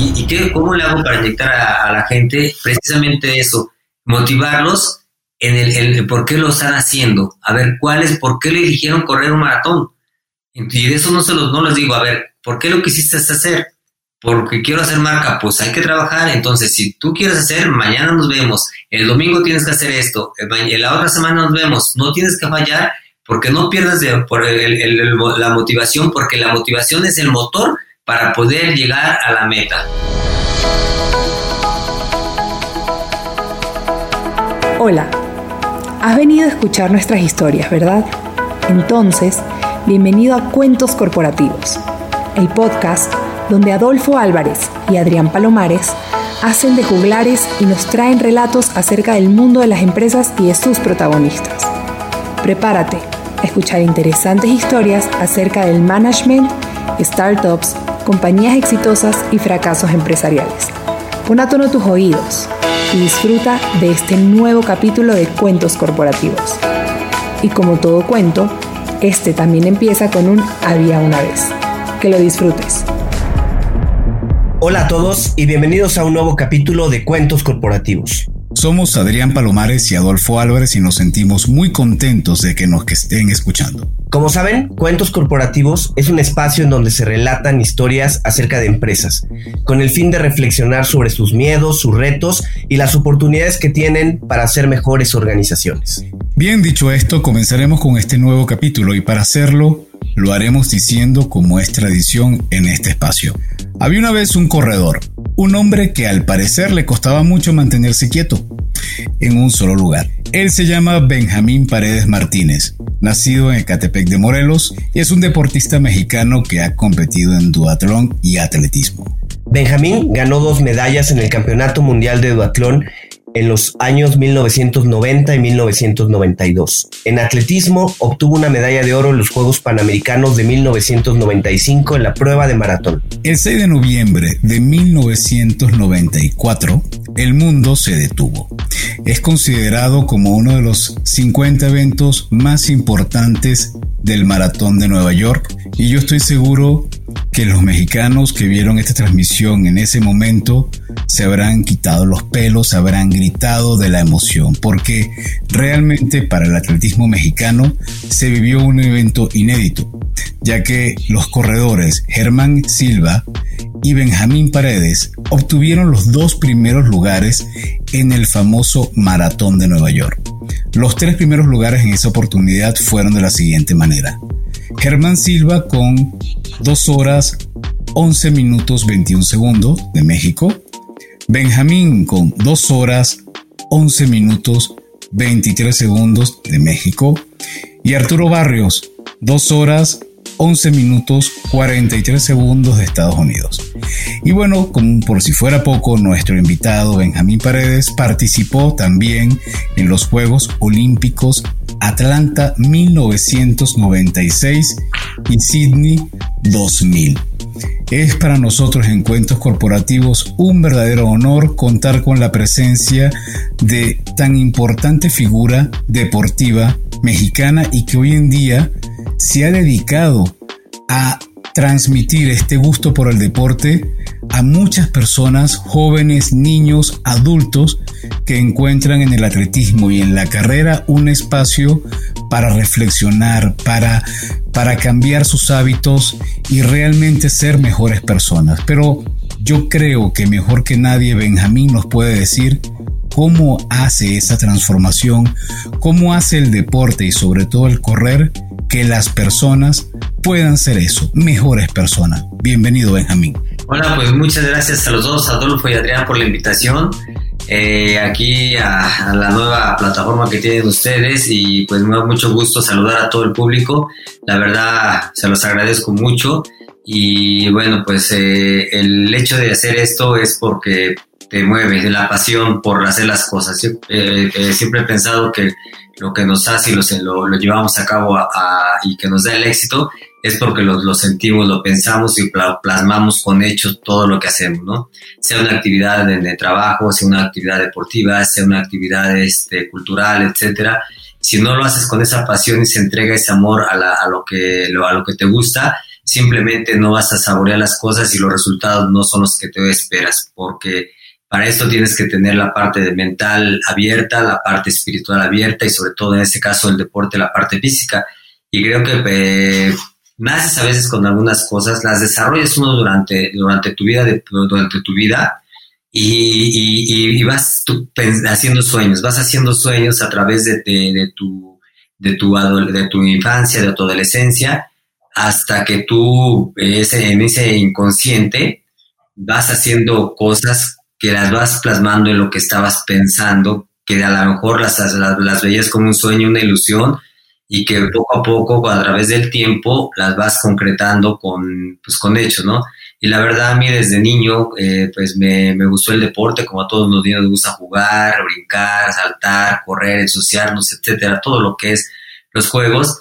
¿Y, qué, cómo le hago para inyectar a, la gente? Precisamente eso, motivarlos en el, por qué lo están haciendo. A ver, ¿cuál es, por qué le eligieron correr un maratón? Y de eso no, se los, no les digo, a ver, ¿por qué lo quisiste hacer? Porque quiero hacer marca, pues hay que trabajar. Entonces, si tú quieres hacer, mañana nos vemos. El domingo tienes que hacer esto. La otra semana nos vemos. No tienes que fallar porque no pierdas de, por la motivación, porque la motivación es el motor para poder llegar a la meta. Hola, has venido a escuchar nuestras historias, ¿verdad? Entonces, bienvenido a Cuentos Corporativos, el podcast donde Adolfo Álvarez y Adrián Palomares hacen de juglares y nos traen relatos acerca del mundo de las empresas y de sus protagonistas. Prepárate a escuchar interesantes historias acerca del management, startups, compañías exitosas y fracasos empresariales. Pon a tono tus oídos y disfruta de este nuevo capítulo de Cuentos Corporativos. Y como todo cuento, este también empieza con un había una vez. Que lo disfrutes. Hola a todos y bienvenidos a un nuevo capítulo de Cuentos Corporativos. Somos Adrián Palomares y Adolfo Álvarez y nos sentimos muy contentos de que nos estén escuchando. Como saben, Cuentos Corporativos es un espacio en donde se relatan historias acerca de empresas, con el fin de reflexionar sobre sus miedos, sus retos y las oportunidades que tienen para ser mejores organizaciones. Bien dicho esto, comenzaremos con este nuevo capítulo y para hacerlo lo haremos diciendo como es tradición en este espacio. Había una vez un corredor, un hombre que al parecer le costaba mucho mantenerse quieto en un solo lugar. Él se llama Benjamín Paredes Martínez, nacido en Ecatepec de Morelos y es un deportista mexicano que ha competido en duatlón y atletismo. Benjamín ganó dos medallas en el Campeonato Mundial de Duatlón en los años 1990 y 1992. En atletismo obtuvo una medalla de oro en los Juegos Panamericanos de 1995 en la prueba de maratón. El 6 de noviembre de 1994, el mundo se detuvo. Es considerado como uno de los 50 eventos más importantes del maratón de Nueva York y yo estoy seguro que los mexicanos que vieron esta transmisión en ese momento se habrán quitado los pelos, habrán gritado de la emoción, porque realmente para el atletismo mexicano se vivió un evento inédito, ya que los corredores Germán Silva y Benjamín Paredes obtuvieron los dos primeros lugares en el famoso Maratón de Nueva York. Los tres primeros lugares en esa oportunidad fueron de la siguiente manera. Germán Silva con 2 horas 11 minutos 21 segundos de México. Benjamín con 2 horas 11 minutos 23 segundos de México. Y Arturo Barrios, 2 horas 11 minutos 43 segundos de Estados Unidos. Y bueno, como por si fuera poco, nuestro invitado Benjamín Paredes participó también en los Juegos Olímpicos Atlanta 1996 y Sydney 2000. Es para nosotros en Cuentos Corporativos un verdadero honor contar con la presencia de tan importante figura deportiva mexicana y que hoy en día se ha dedicado a transmitir este gusto por el deporte a muchas personas, jóvenes, niños, adultos, que encuentran en el atletismo y en la carrera un espacio para reflexionar, para, para cambiar sus hábitos y realmente ser mejores personas. Pero yo creo que mejor que nadie Benjamín nos puede decir cómo hace esa transformación, cómo hace el deporte y sobre todo el correr que las personas puedan ser eso, mejores personas. Bienvenido Benjamín. Hola, pues muchas gracias a los dos, Adolfo y Adrián, por la invitación. Eh, aquí a, la nueva plataforma que tienen ustedes y pues me da mucho gusto saludar a todo el público. La verdad se los agradezco mucho y bueno pues eh, el hecho de hacer esto es porque te mueve, la pasión por hacer las cosas. Eh, siempre he pensado que lo que nos hace y lo, lo, llevamos a cabo y que nos da el éxito es porque lo, lo, sentimos, lo pensamos y plasmamos con hechos todo lo que hacemos, ¿no? Sea una actividad de, trabajo, sea una actividad deportiva, sea una actividad este, cultural, etcétera. Si no lo haces con esa pasión y se entrega ese amor a, la, a, lo, que, lo, a lo que te gusta, simplemente no vas a saborear las cosas y los resultados no son los que te esperas, porque para esto tienes que tener la parte de mental abierta, la parte espiritual abierta y sobre todo en este caso el deporte, la parte física. Y creo que eh, a veces con algunas cosas, las desarrollas uno durante, durante tu vida, durante tu vida y, vas haciendo sueños, vas haciendo sueños a través de, de, tu, de, tu, de tu infancia, de tu adolescencia, hasta que tú ese, en ese inconsciente vas haciendo cosas que las vas plasmando en lo que estabas pensando, que a lo mejor las, las, veías como un sueño, una ilusión, y que poco a poco, a través del tiempo, las vas concretando con, pues, con hechos, ¿no? Y la verdad, a mí desde niño, eh, pues me, me, gustó el deporte, como a todos los niños nos gusta jugar, brincar, saltar, correr, ensuciarnos, etcétera, todo lo que es los juegos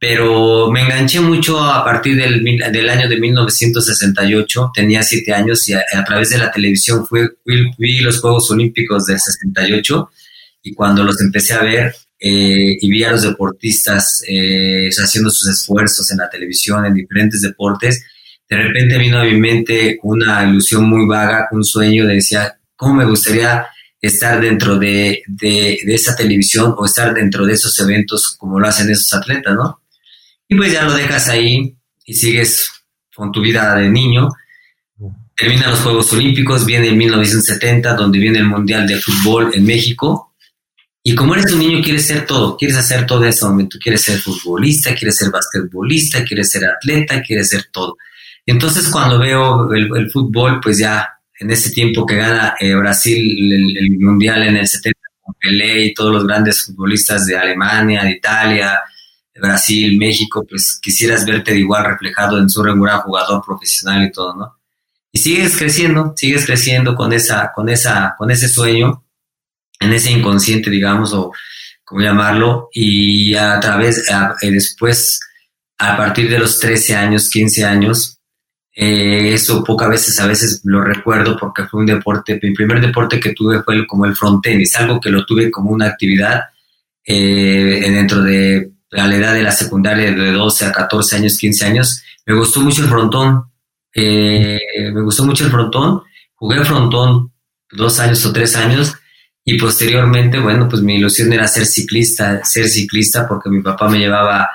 pero me enganché mucho a partir del, del año de 1968, tenía siete años y a, través de la televisión fui, vi los Juegos Olímpicos del 68 y cuando los empecé a ver eh, y vi a los deportistas eh, haciendo sus esfuerzos en la televisión, en diferentes deportes, de repente vino a mi mente una ilusión muy vaga, un sueño, de decía, ¿cómo me gustaría estar dentro de, de, de esa televisión o estar dentro de esos eventos como lo hacen esos atletas, ¿no? Y pues ya lo dejas ahí y sigues con tu vida de niño. Terminan los Juegos Olímpicos, viene en 1970, donde viene el Mundial de Fútbol en México. Y como eres un niño, quieres ser todo, quieres hacer todo en ese momento. Quieres ser futbolista, quieres ser basquetbolista, quieres ser atleta, quieres ser todo. Entonces, cuando veo el, fútbol, pues ya en ese tiempo que gana eh, Brasil el, Mundial en el 70, con Pelé y todos los grandes futbolistas de Alemania, de Italia, Brasil, México, pues quisieras verte igual reflejado en su regular jugador profesional y todo, ¿no? Y sigues creciendo, sigues creciendo con esa, con esa, con ese sueño, en ese inconsciente, digamos, o como llamarlo, y a través, después, a partir de los 13 años, 15 años, eh, eso pocas veces, a veces lo recuerdo porque fue un deporte, mi primer deporte que tuve fue como el frontenis, algo que lo tuve como una actividad eh, dentro de a la edad de la secundaria de 12 a 14 años, 15 años, me gustó mucho el frontón. Eh, me gustó mucho el frontón. Jugué frontón dos años o tres años y posteriormente, bueno, pues mi ilusión era ser ciclista, ser ciclista porque mi papá me llevaba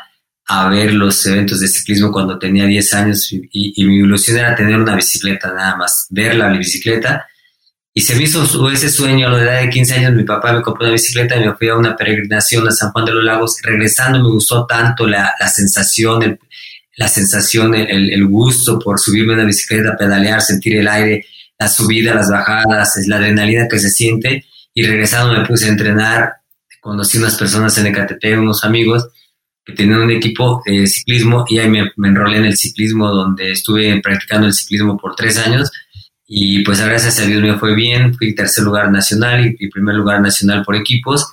a ver los eventos de ciclismo cuando tenía 10 años y, y mi ilusión era tener una bicicleta nada más, ver la bicicleta y se me hizo ese sueño a la edad de 15 años. Mi papá me compró una bicicleta y me fui a una peregrinación a San Juan de los Lagos. Regresando me gustó tanto la, la sensación, la sensación, el, el, gusto por subirme a una bicicleta, pedalear, sentir el aire, la subida, las bajadas, la adrenalina que se siente. Y regresando me puse a entrenar. Conocí unas personas en Ecatepec, unos amigos que tenían un equipo de ciclismo y ahí me, me enrolé en el ciclismo donde estuve practicando el ciclismo por tres años y pues gracias a Dios me fue bien, fui tercer lugar nacional y, primer lugar nacional por equipos.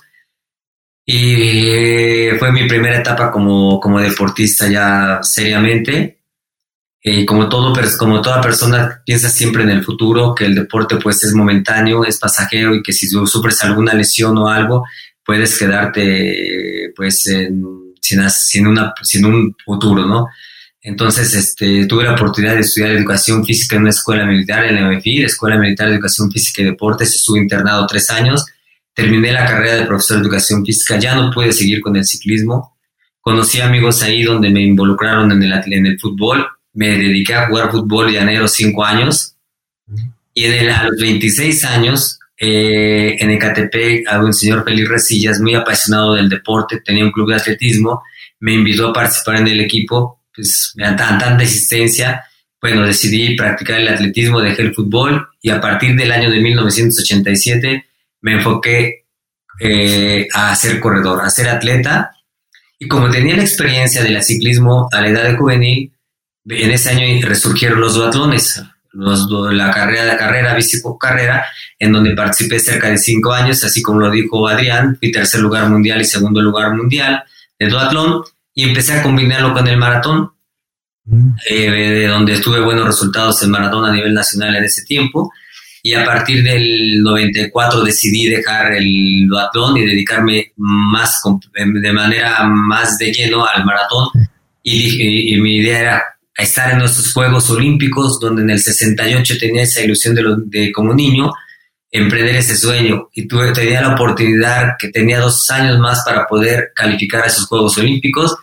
Y fue mi primera etapa como, como deportista ya seriamente. Y como, todo, como toda persona piensa siempre en el futuro, que el deporte pues es momentáneo, es pasajero y que si sufres alguna lesión o algo, puedes quedarte pues sin, sin, una, sin un futuro, ¿no? Entonces, este, tuve la oportunidad de estudiar educación física en una escuela militar, en la MFI, la Escuela Militar de Educación Física y Deportes. Estuve internado tres años. Terminé la carrera de profesor de educación física. Ya no pude seguir con el ciclismo. Conocí amigos ahí donde me involucraron en el, en el fútbol. Me dediqué a jugar fútbol y enero cinco años. Y en el, a los 26 años, eh, en Ecatepec, había un señor Feliz Resillas, muy apasionado del deporte, tenía un club de atletismo. Me invitó a participar en el equipo pues me dan tanta existencia, bueno, decidí practicar el atletismo, dejé el fútbol y a partir del año de 1987 me enfoqué eh, a ser corredor, a ser atleta. Y como tenía la experiencia del ciclismo a la edad de juvenil, en ese año resurgieron los duatlones, los, la carrera, la carrera, bici carrera, en donde participé cerca de cinco años, así como lo dijo Adrián, fui tercer lugar mundial y segundo lugar mundial de duatlón y empecé a combinarlo con el maratón, mm. eh, de donde tuve buenos resultados en maratón a nivel nacional en ese tiempo. Y a partir del 94 decidí dejar el duatlón y dedicarme más de manera más de lleno al maratón. Y, dije, y mi idea era estar en nuestros Juegos Olímpicos, donde en el 68 tenía esa ilusión de, de como niño, emprender ese sueño. Y tuve, tenía la oportunidad que tenía dos años más para poder calificar a esos Juegos Olímpicos.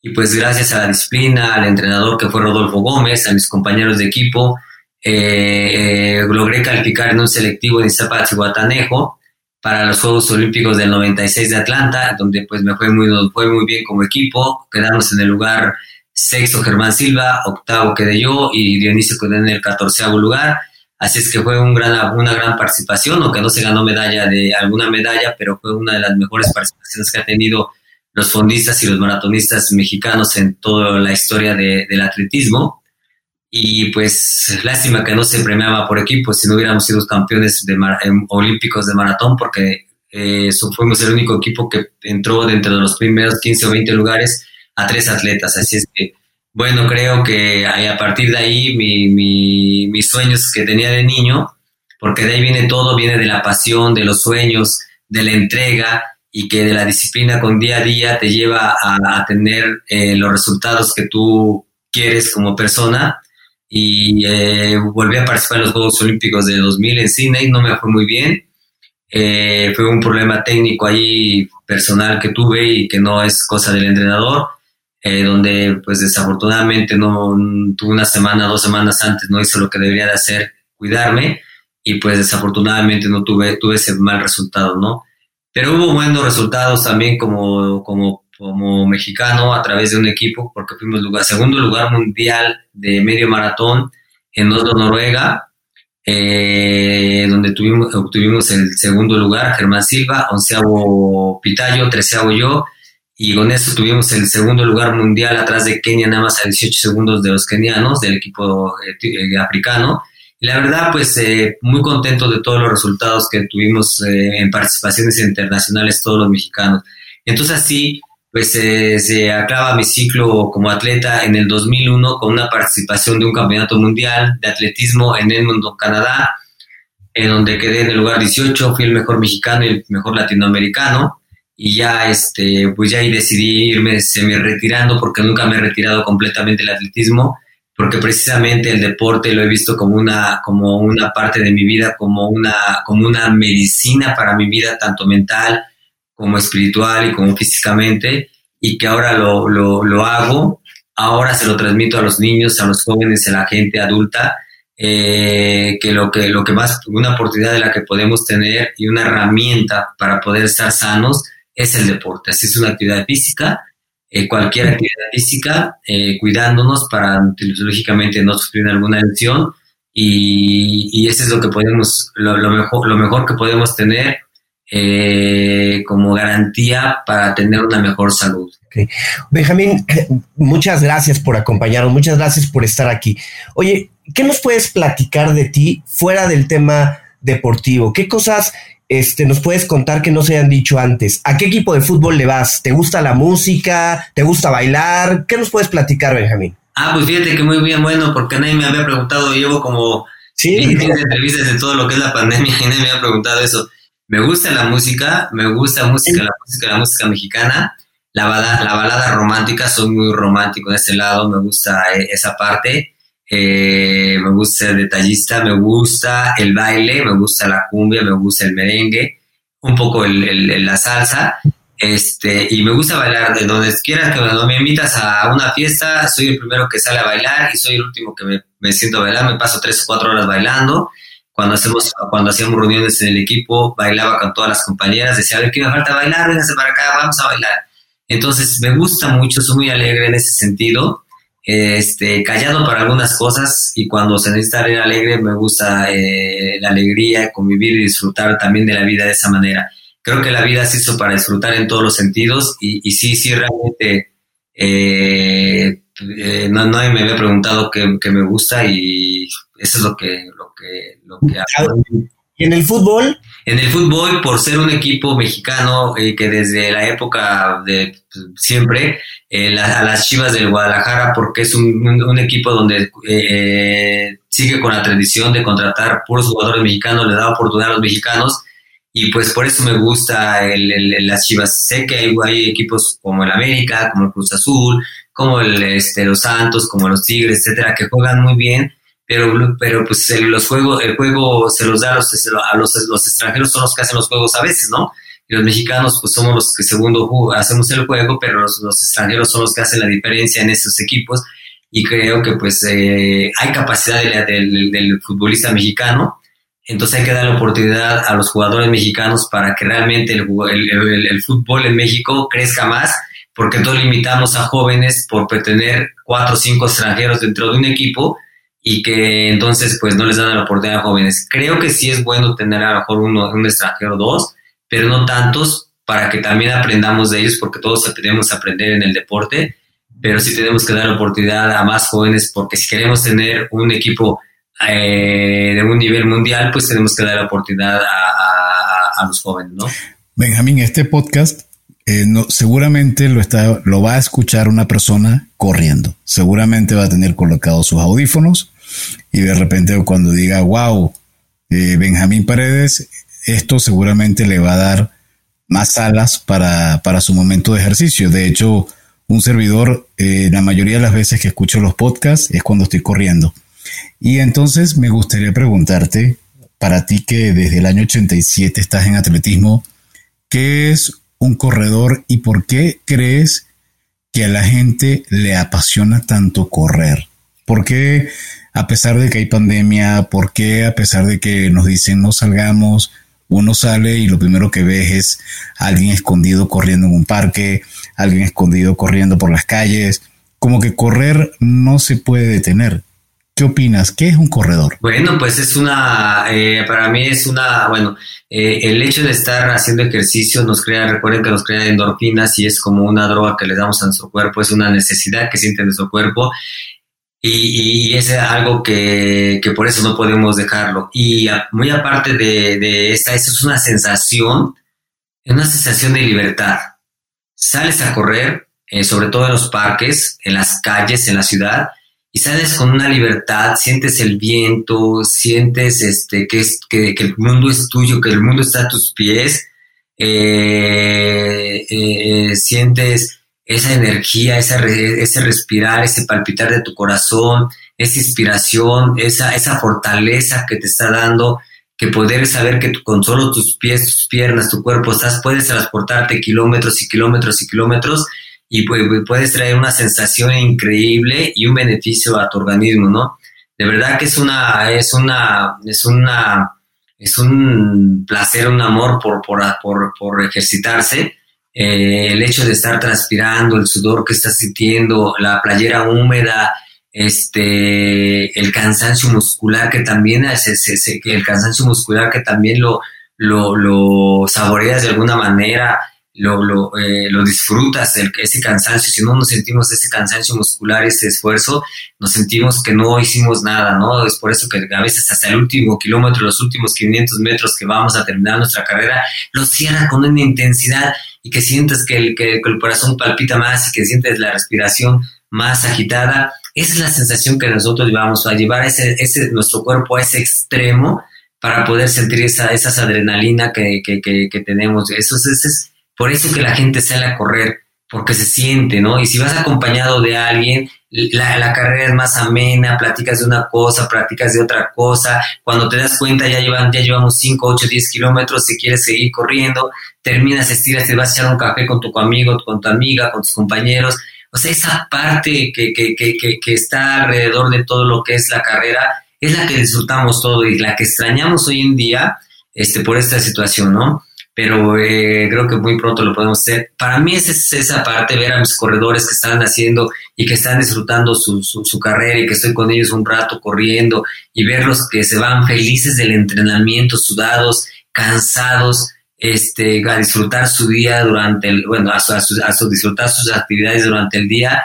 Y pues gracias a la disciplina, al entrenador que fue Rodolfo Gómez, a mis compañeros de equipo, eh, eh, logré calificar en un selectivo de Guatanejo para los Juegos Olímpicos del 96 de Atlanta, donde pues me fue muy, fue muy bien como equipo, quedamos en el lugar sexto Germán Silva, octavo quedé yo y Dionisio quedó en el catorceavo lugar Así es que fue una gran participación, aunque no se ganó medalla de alguna medalla, pero fue una de las mejores participaciones que ha tenido los fondistas y los maratonistas mexicanos en toda la historia del atletismo. Y pues lástima que no se premiaba por equipo si no hubiéramos sido campeones de olímpicos de maratón, porque eh, fuimos el único equipo que entró dentro de los primeros 15 o 20 lugares a tres atletas. Así es que bueno, creo que a partir de ahí mis sueños que tenía de niño, porque de ahí viene todo, viene de la pasión, de los sueños, de la entrega y que de la disciplina con día a día te lleva a, tener eh, los resultados que tú quieres como persona. Y eh, volví a participar en los Juegos Olímpicos de 2000 en Sydney, no me fue muy bien. Eh, fue un problema técnico ahí personal que tuve y que no es cosa del entrenador eh, donde pues desafortunadamente no tuve una semana, dos semanas antes, no hice lo que debería de hacer, cuidarme, y pues desafortunadamente no tuve, tuve ese mal resultado, ¿no? Pero hubo buenos resultados también como, como, como mexicano a través de un equipo, porque fuimos lugar, segundo lugar mundial de medio maratón en Oslo, Noruega, eh, donde tuvimos, obtuvimos el segundo lugar, Germán Silva, onceavo Pitayo, treceavo yo, y con eso tuvimos el segundo lugar mundial atrás de Kenia, nada más a 18 segundos de los kenianos, del equipo eh, eh, africano. Y la verdad, pues eh, muy contento de todos los resultados que tuvimos en participaciones internacionales todos los mexicanos. Entonces así, pues se acaba mi ciclo como atleta en el 2001 con una participación de un campeonato mundial de atletismo en Edmonton, Canadá, en donde quedé en el lugar 18, fui el mejor mexicano y el mejor latinoamericano y ya este pues ya ahí decidí irme semi retirando porque nunca me he retirado completamente del atletismo porque precisamente el deporte lo he visto como una como una parte de mi vida como una como una medicina para mi vida tanto mental como espiritual y como físicamente y que ahora lo, lo, lo hago. Ahora se lo transmito a los niños a los jóvenes a la gente adulta eh, que lo que lo que más una oportunidad de la que podemos tener y una herramienta para poder estar sanos es el deporte. Así es una actividad física, eh, cualquier actividad física, eh, cuidándonos para, lógicamente, no sufrir alguna lesión. Y, y eso es lo que podemos, lo, mejor, lo mejor que podemos tener eh, como garantía para tener una mejor salud. Benjamín, muchas gracias por acompañarnos, muchas gracias por estar aquí. Oye, ¿qué nos puedes platicar de ti fuera del tema deportivo? ¿Qué cosas este, nos puedes contar que no se hayan dicho antes. ¿A qué equipo de fútbol le vas? ¿Te gusta la música? ¿Te gusta bailar? ¿Qué nos puedes platicar, Benjamín? Ah, pues fíjate que muy bien, bueno, porque nadie me había preguntado, llevo como ¿Sí? entrevistas de todo lo que es la pandemia y nadie me había preguntado eso. Me gusta la música, me gusta música, la música, la música mexicana, la balada, la balada romántica, soy muy romántico de ese lado, me gusta eh, esa parte. Eh, me gusta ser detallista, me gusta el baile, me gusta la cumbia, me gusta el merengue, un poco el, la salsa, este, y me gusta bailar de donde quieras cuando me invitas a una fiesta, soy el primero que sale a bailar y soy el último que me, siento a bailar, me paso tres o cuatro horas bailando. Cuando hacemos, cuando hacíamos reuniones en el equipo, bailaba con todas las compañeras, decía, a ver, ¿qué me falta bailar? Vénganse para acá, vamos a bailar. Entonces, me gusta mucho, soy muy alegre en ese sentido este, callado para algunas cosas y cuando se necesita ser alegre me gusta eh, la alegría, convivir y disfrutar también de la vida de esa manera. Creo que la vida se hizo para disfrutar en todos los sentidos y, y sí, sí, realmente eh, eh, no, nadie me había preguntado qué, me gusta y eso es lo que, lo que, lo que hago. ¿Y en el fútbol? En el fútbol, por ser un equipo mexicano eh, que desde la época de pues, siempre, eh, a las Chivas del Guadalajara, porque es un, equipo donde eh, sigue con la tradición de contratar puros jugadores mexicanos, le da oportunidad a los mexicanos, y pues por eso me gusta el, las Chivas. Sé que hay, hay, equipos como el América, como el Cruz Azul, como el, este, los Santos, como los Tigres, etcétera, que juegan muy bien, pero, pero pues el, los juegos, el juego se los da a los, a los, extranjeros, son los que hacen los juegos a veces, ¿no? Y los mexicanos pues somos los que segundo hacemos el juego, pero los, los extranjeros son los que hacen la diferencia en esos equipos y creo que pues eh, hay capacidad del, del futbolista mexicano, entonces hay que dar la oportunidad a los jugadores mexicanos para que realmente el, el, el, fútbol en México crezca más, porque todos limitamos a jóvenes por tener cuatro o cinco extranjeros dentro de un equipo y que entonces pues no les dan la oportunidad a jóvenes. Creo que sí es bueno tener a lo mejor uno, un extranjero dos, pero no tantos para que también aprendamos de ellos, porque todos tenemos que aprender en el deporte pero sí tenemos que dar oportunidad a más jóvenes porque si queremos tener un equipo eh, de un nivel mundial, pues tenemos que dar oportunidad a, los jóvenes, ¿no? Benjamín, este podcast eh, no, seguramente lo, está, lo va a escuchar una persona corriendo. Seguramente va a tener colocados sus audífonos y de repente cuando diga, wow, eh, Benjamín Paredes, esto seguramente le va a dar más alas para, para su momento de ejercicio. De hecho, un servidor, eh, la mayoría de las veces que escucho los podcasts es cuando estoy corriendo. Y entonces me gustaría preguntarte, para ti que desde el año 87 estás en atletismo, ¿qué es un corredor y por qué crees que a la gente le apasiona tanto correr? ¿Por qué a pesar de que hay pandemia, por qué a pesar de que nos dicen no salgamos, uno sale y lo primero que ves es alguien escondido corriendo en un parque, alguien escondido corriendo por las calles, como que correr no se puede detener. ¿Qué opinas? ¿Qué es un corredor? Bueno, pues es una, eh, para mí es una, bueno, eh, el hecho de estar haciendo ejercicio nos crea, recuerden que nos crea endorfinas y es como una droga que le damos a nuestro cuerpo, es una necesidad que siente nuestro cuerpo y, es algo que, que, por eso no podemos dejarlo. Y muy aparte de, de esta, eso es una sensación, una sensación de libertad. Sales a correr, eh, sobre todo en los parques, en las calles, en la ciudad, y sales con una libertad, sientes el viento, sientes este, que, es, que, que el mundo es tuyo, que el mundo está a tus pies, eh, eh, sientes esa energía, ese respirar, ese palpitar de tu corazón, esa inspiración, esa, esa fortaleza que te está dando, que poder saber que con solo tus pies, tus piernas, tu cuerpo, estás, puedes transportarte kilómetros y kilómetros y kilómetros y puedes traer una sensación increíble y un beneficio a tu organismo, ¿no? De verdad que es una, es una, es una, es un placer, un amor por, por, por, por ejercitarse eh, el hecho de estar transpirando, el sudor que estás sintiendo, la playera húmeda, este, el cansancio muscular que también, el cansancio muscular que también lo, lo, saboreas de alguna manera, lo, lo, eh, lo disfrutas, el, ese cansancio, si no nos sentimos ese cansancio muscular, ese esfuerzo, nos sentimos que no hicimos nada, ¿no? Es por eso que a veces hasta el último kilómetro, los últimos 500 metros que vamos a terminar nuestra carrera, lo cierran con una intensidad y que sientes que el, que, el corazón palpita más y que sientes la respiración más agitada. Esa es la sensación que nosotros vamos a llevar ese, ese, nuestro cuerpo a ese extremo para poder sentir esa, esa adrenalina que, que, que, tenemos. Eso es, es, por eso que la gente sale a correr, porque se siente, ¿no? Y si vas acompañado de alguien, la, la, carrera es más amena, platicas de una cosa, platicas de otra cosa, cuando te das cuenta ya, llevan, ya llevamos 5, 8, 10 kilómetros, si quieres seguir corriendo, terminas, estiras, te vas a echar un café con tu amigo, con tu amiga, con tus compañeros, o sea, esa parte que, que, que, que está alrededor de todo lo que es la carrera es la que disfrutamos todo y la que extrañamos hoy en día este, por esta situación, ¿no? Pero eh, creo que muy pronto lo podemos hacer. Para mí es, esa parte, ver a mis corredores que están haciendo y que están disfrutando su, su, carrera y que estoy con ellos un rato corriendo y verlos que se van felices del entrenamiento, sudados, cansados, este, a disfrutar su día durante el, bueno, a, su, disfrutar sus actividades durante el día,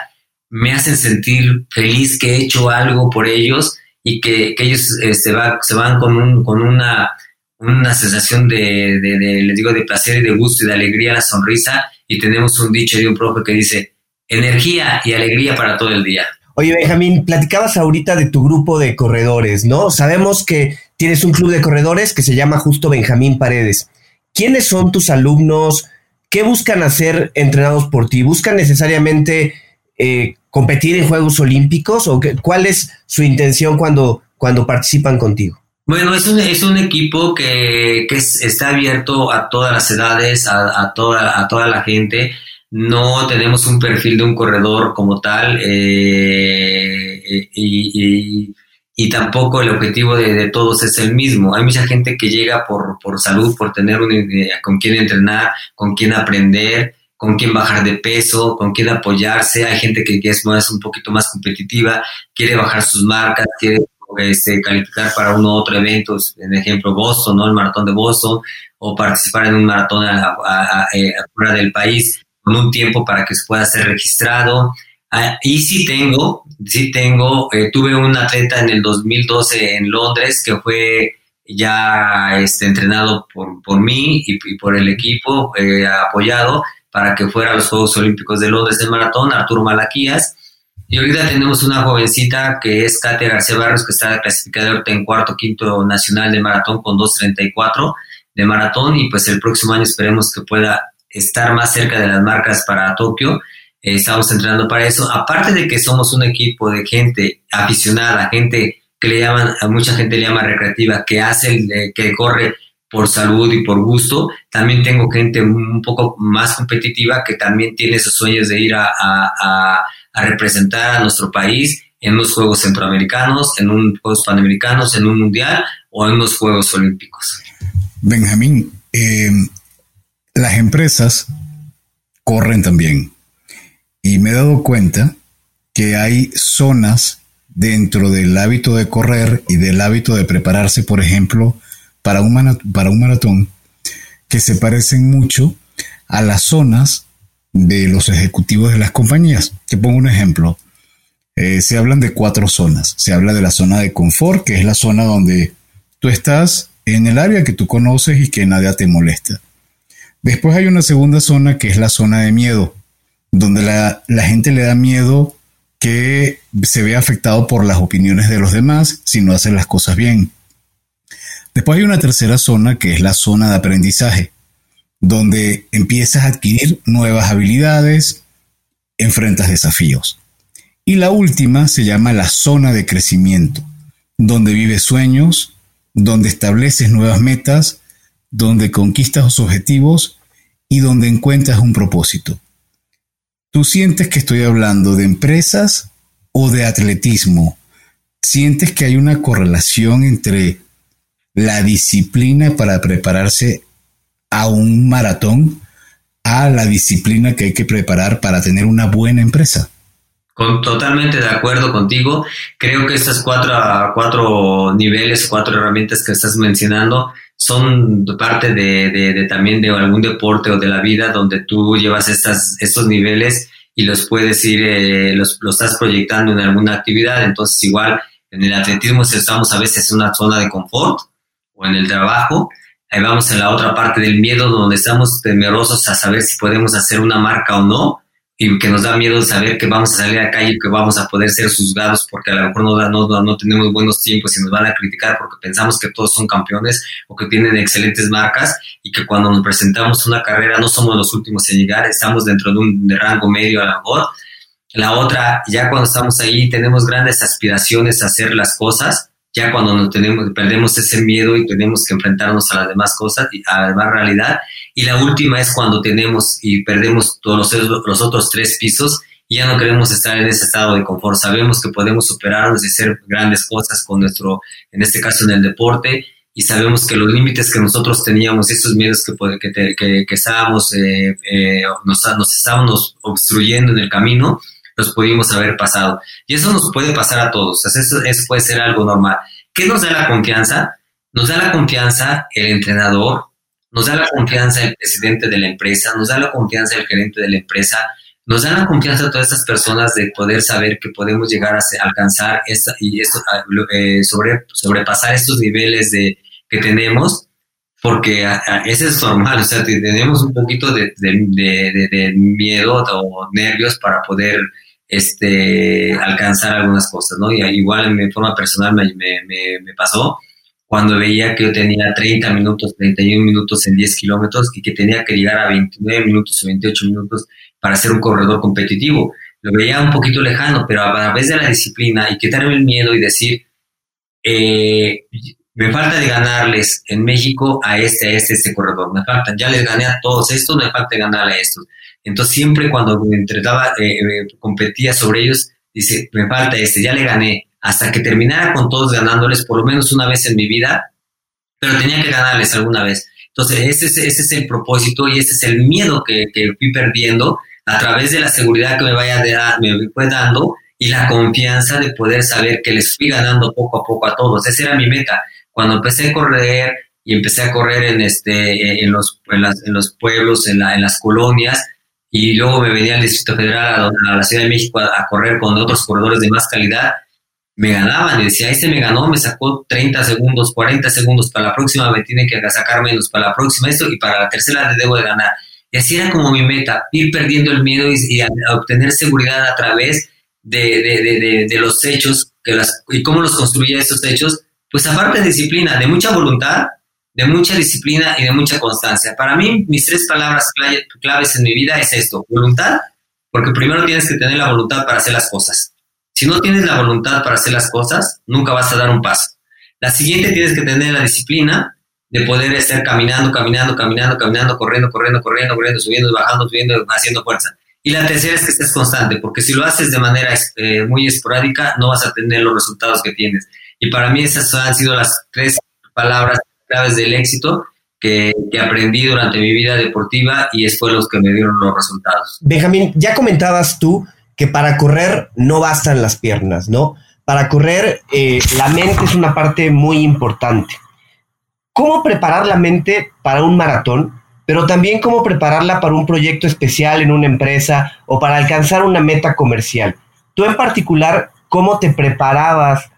me hacen sentir feliz que he hecho algo por ellos y que, que ellos este, va, se van con, un, con una una sensación de, les digo, de placer y de gusto y de alegría, la sonrisa, y tenemos un dicho de un profe que dice, energía y alegría para todo el día. Oye, Benjamín, platicabas ahorita de tu grupo de corredores, ¿no? Sabemos que tienes un club de corredores que se llama justo Benjamín Paredes. ¿Quiénes son tus alumnos? ¿Qué buscan hacer entrenados por ti? ¿Buscan necesariamente eh, competir en Juegos Olímpicos o cuál es su intención cuando, cuando participan contigo? Bueno, es un, es un equipo que, que está abierto a todas las edades, a, toda, a toda la gente. No tenemos un perfil de un corredor como tal eh, eh, y, y, tampoco el objetivo de, todos es el mismo. Hay mucha gente que llega por, por salud, por tener un, con quién entrenar, con quién aprender, con quién bajar de peso, con quién apoyarse. Hay gente que, que es más, un poquito más competitiva, quiere bajar sus marcas, quiere este, calificar para uno u otro evento, en ejemplo Boston, ¿no? El maratón de Boston, o participar en un maratón eh, fuera del país con un tiempo para que se pueda ser registrado. Ah, y sí tengo, sí tengo, eh, tuve un atleta en el 2012 en Londres que fue ya este, entrenado por, por mí y, por el equipo eh, apoyado para que fuera a los Juegos Olímpicos de Londres en maratón, Arturo Malaquías y ahorita tenemos una jovencita que es Katia García Barros, que está clasificada ahorita en cuarto, quinto nacional de maratón con 2.34 de maratón y pues el próximo año esperemos que pueda estar más cerca de las marcas para Tokio. Eh, estamos entrenando para eso. Aparte de que somos un equipo de gente aficionada, gente que le llaman, a mucha gente le llama recreativa, que hace, que corre por salud y por gusto. También tengo gente un poco más competitiva que también tiene esos sueños de ir a representar a nuestro país en los Juegos Centroamericanos, en un Juegos Panamericanos, en un Mundial o en los Juegos Olímpicos. Benjamín, eh, las empresas corren también y me he dado cuenta que hay zonas dentro del hábito de correr y del hábito de prepararse, por ejemplo, para un, para un maratón, que se parecen mucho a las zonas de los ejecutivos de las compañías. Te pongo un ejemplo. Eh, se hablan de cuatro zonas. Se habla de la zona de confort, que es la zona donde tú estás en el área que tú conoces y que nadie te molesta. Después hay una segunda zona que es la zona de miedo, donde la, la gente le da miedo que se vea afectado por las opiniones de los demás si no hacen las cosas bien. Después hay una tercera zona que es la zona de aprendizaje, donde empiezas a adquirir nuevas habilidades, enfrentas desafíos. Y la última se llama la zona de crecimiento, donde vives sueños, donde estableces nuevas metas, donde conquistas los objetivos y donde encuentras un propósito. ¿Tú sientes que estoy hablando de empresas o de atletismo? ¿Sientes que hay una correlación entre la disciplina para prepararse a un maratón a la disciplina que hay que preparar para tener una buena empresa. Totalmente de acuerdo contigo. Creo que estas cuatro, cuatro niveles, cuatro herramientas que estás mencionando son parte de, también de algún deporte o de la vida donde tú llevas estas, estos niveles y los puedes ir, eh, los, los estás proyectando en alguna actividad. Entonces, igual en el atletismo estamos a veces en una zona de confort o en el trabajo Ahí vamos en la otra parte del miedo, donde estamos temerosos a saber si podemos hacer una marca o no, y que nos da miedo saber que vamos a salir a la calle que vamos a poder ser juzgados porque a lo mejor no, no, no tenemos buenos tiempos y nos van a criticar porque pensamos que todos son campeones o que tienen excelentes marcas y que cuando nos presentamos una carrera no somos los últimos en llegar, estamos dentro de un rango medio a lo mejor. La otra, ya cuando estamos ahí tenemos grandes aspiraciones a hacer las cosas, ya cuando nos tenemos, perdemos ese miedo y tenemos que enfrentarnos a las demás cosas, y a la demás realidad. Y la última es cuando tenemos y perdemos todos los, los otros tres pisos y ya no queremos estar en ese estado de confort. Sabemos que podemos superarnos y hacer grandes cosas con nuestro, en este caso en el deporte, y sabemos que los límites que nosotros teníamos, esos miedos que, que, que, que estábamos, eh, eh, nos, nos estábamos obstruyendo en el camino, los pudimos haber pasado. Y eso nos puede pasar a todos, eso, eso puede ser algo normal. ¿Qué nos da la confianza? Nos da la confianza el entrenador, nos da la confianza el presidente de la empresa, nos da la confianza el gerente de la empresa, nos da la confianza a todas estas personas de poder saber que podemos llegar a alcanzar esta, y esto, eh, sobre, sobrepasar estos niveles de, que tenemos, porque ese es normal, o sea, tenemos un poquito de, de, de miedo o nervios para poder este, alcanzar algunas cosas, ¿no? Y igual en mi forma personal me, me, me, pasó cuando veía que yo tenía 30 minutos, 31 minutos en 10 kilómetros y que tenía que llegar a 29 minutos o 28 minutos para ser un corredor competitivo. lo veía un poquito lejano, pero a través de la disciplina y quitarme el miedo y decir, eh, me falta de ganarles en México a este, a este, a este corredor, me falta, ya les gané a todos estos, me falta ganarle a estos. Entonces siempre cuando me entretaba, eh, eh, competía sobre ellos, dice, me falta este, ya le gané, hasta que terminara con todos ganándoles por lo menos una vez en mi vida, pero tenía que ganarles alguna vez. Entonces ese es, ese es el propósito y ese es el miedo que, que fui perdiendo a través de la seguridad que me vaya de, me fue dando y la confianza de poder saber que les fui ganando poco a poco a todos. Esa era mi meta. Cuando empecé a correr y empecé a correr en, este, en, los, en, los pueblos, en, la, en las colonias, y luego me venía al Distrito Federal, a, la Ciudad de México, a, correr con otros corredores de más calidad, me ganaban. Y decía, este me ganó, me sacó 30 segundos, 40 segundos, para la próxima me tiene que sacar menos, para la próxima esto, y para la tercera le debo de ganar. Y así era como mi meta, ir perdiendo el miedo y, obtener seguridad a través de, de, de, de, los hechos que las, y cómo los construía esos hechos. Pues aparte de disciplina, de mucha voluntad, de mucha disciplina y de mucha constancia. Para mí, mis tres palabras claves en mi vida es esto, voluntad, porque primero tienes que tener la voluntad para hacer las cosas. Si no tienes la voluntad para hacer las cosas, nunca vas a dar un paso. La siguiente tienes que tener la disciplina de poder estar caminando, caminando, caminando, caminando, corriendo, corriendo, corriendo, corriendo, subiendo, bajando, subiendo, haciendo fuerza. Y la tercera es que estés constante, porque si lo haces de manera eh, muy esporádica, no vas a tener los resultados que tienes. Y para mí esas han sido las tres palabras claves del éxito que, aprendí durante mi vida deportiva y es fue los que me dieron los resultados. Benjamín, ya comentabas tú que para correr no bastan las piernas, ¿no? Para correr eh, la mente es una parte muy importante. ¿Cómo preparar la mente para un maratón? Pero también cómo prepararla para un proyecto especial en una empresa o para alcanzar una meta comercial. Tú en particular, ¿cómo te preparabas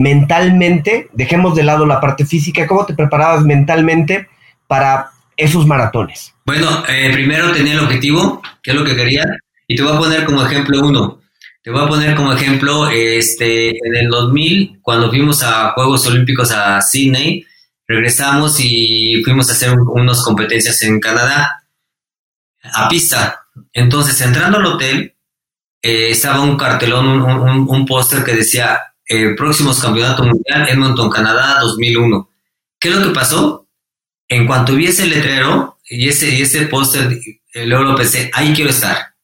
mentalmente, dejemos de lado la parte física, ¿cómo te preparabas mentalmente para esos maratones? Bueno, eh, primero tenía el objetivo, que es lo que quería, y te voy a poner como ejemplo uno. Te voy a poner como ejemplo, este, en el 2000, cuando fuimos a Juegos Olímpicos a Sydney, regresamos y fuimos a hacer unas competencias en Canadá, a pista. Entonces, entrando al hotel, eh, estaba un cartelón, un, un póster que decía eh, próximos campeonato mundial Edmonton, Canadá 2001. ¿Qué es lo que pasó? En cuanto vi ese letrero y ese, y ese póster, eh, luego lo pensé, ahí quiero estar.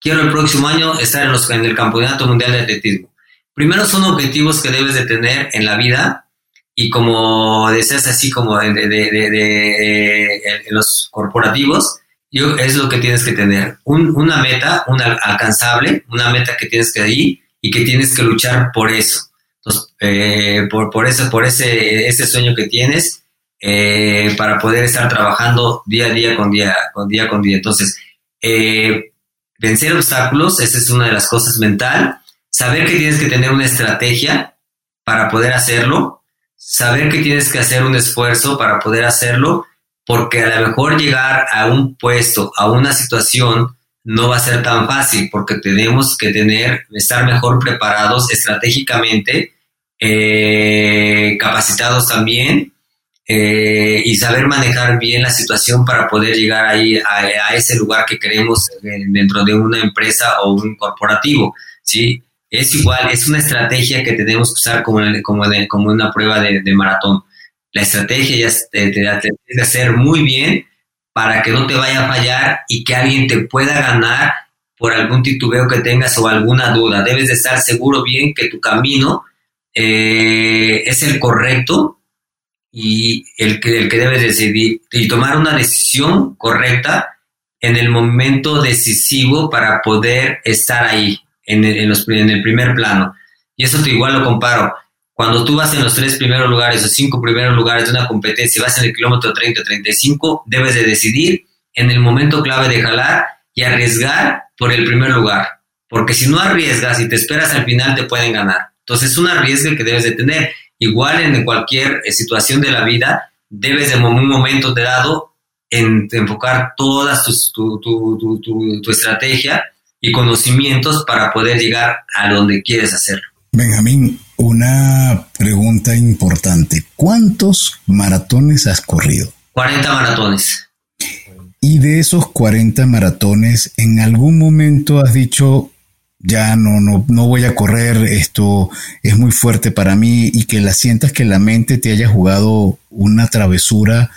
Quiero el próximo año estar en, los, en el Campeonato Mundial de Atletismo. Primero son objetivos que debes de tener en la vida y como deseas así como de, de, de, en los corporativos, yo, es lo que tienes que tener. una meta, una alcanzable, una meta que tienes que ir y que tienes que luchar por eso. Eh, por, por, eso, por ese, ese sueño que tienes, eh, para poder estar trabajando día a día con día, con día con día. Entonces, eh, vencer obstáculos, esa es una de las cosas mental. Saber que tienes que tener una estrategia para poder hacerlo. Saber que tienes que hacer un esfuerzo para poder hacerlo, porque a lo mejor llegar a un puesto, a una situación no va a ser tan fácil porque tenemos que tener, estar mejor preparados estratégicamente, eh, capacitados también eh, y saber manejar bien la situación para poder llegar ahí a, ese lugar que queremos dentro de una empresa o un corporativo, ¿sí? Es igual, es una estrategia que tenemos que usar como, como, como una prueba de, maratón. La estrategia ya te, te, que hacer muy bien para que no te vaya a fallar y que alguien te pueda ganar por algún titubeo que tengas o alguna duda. Debes de estar seguro bien que tu camino eh, es el correcto y el que, el que debes decidir y tomar una decisión correcta en el momento decisivo para poder estar ahí, en el, los, en el primer plano. Y eso te igual lo comparo cuando tú vas en los tres primeros lugares o cinco primeros lugares de una competencia, vas en el kilómetro 30 35, debes de decidir en el momento clave de jalar y arriesgar por el primer lugar. Porque si no arriesgas y te esperas al final, te pueden ganar. Entonces es un arriesgue que debes de tener. Igual en cualquier eh, situación de la vida, debes de en un momento dado en, enfocar toda tu, tu, tu estrategia y conocimientos para poder llegar a donde quieres hacerlo. Benjamín, una pregunta importante. ¿Cuántos maratones has corrido? 40 maratones. Y de esos 40 maratones, ¿en algún momento has dicho, ya no, no, no voy a correr, esto es muy fuerte para mí y que la sientas que la mente te haya jugado una travesura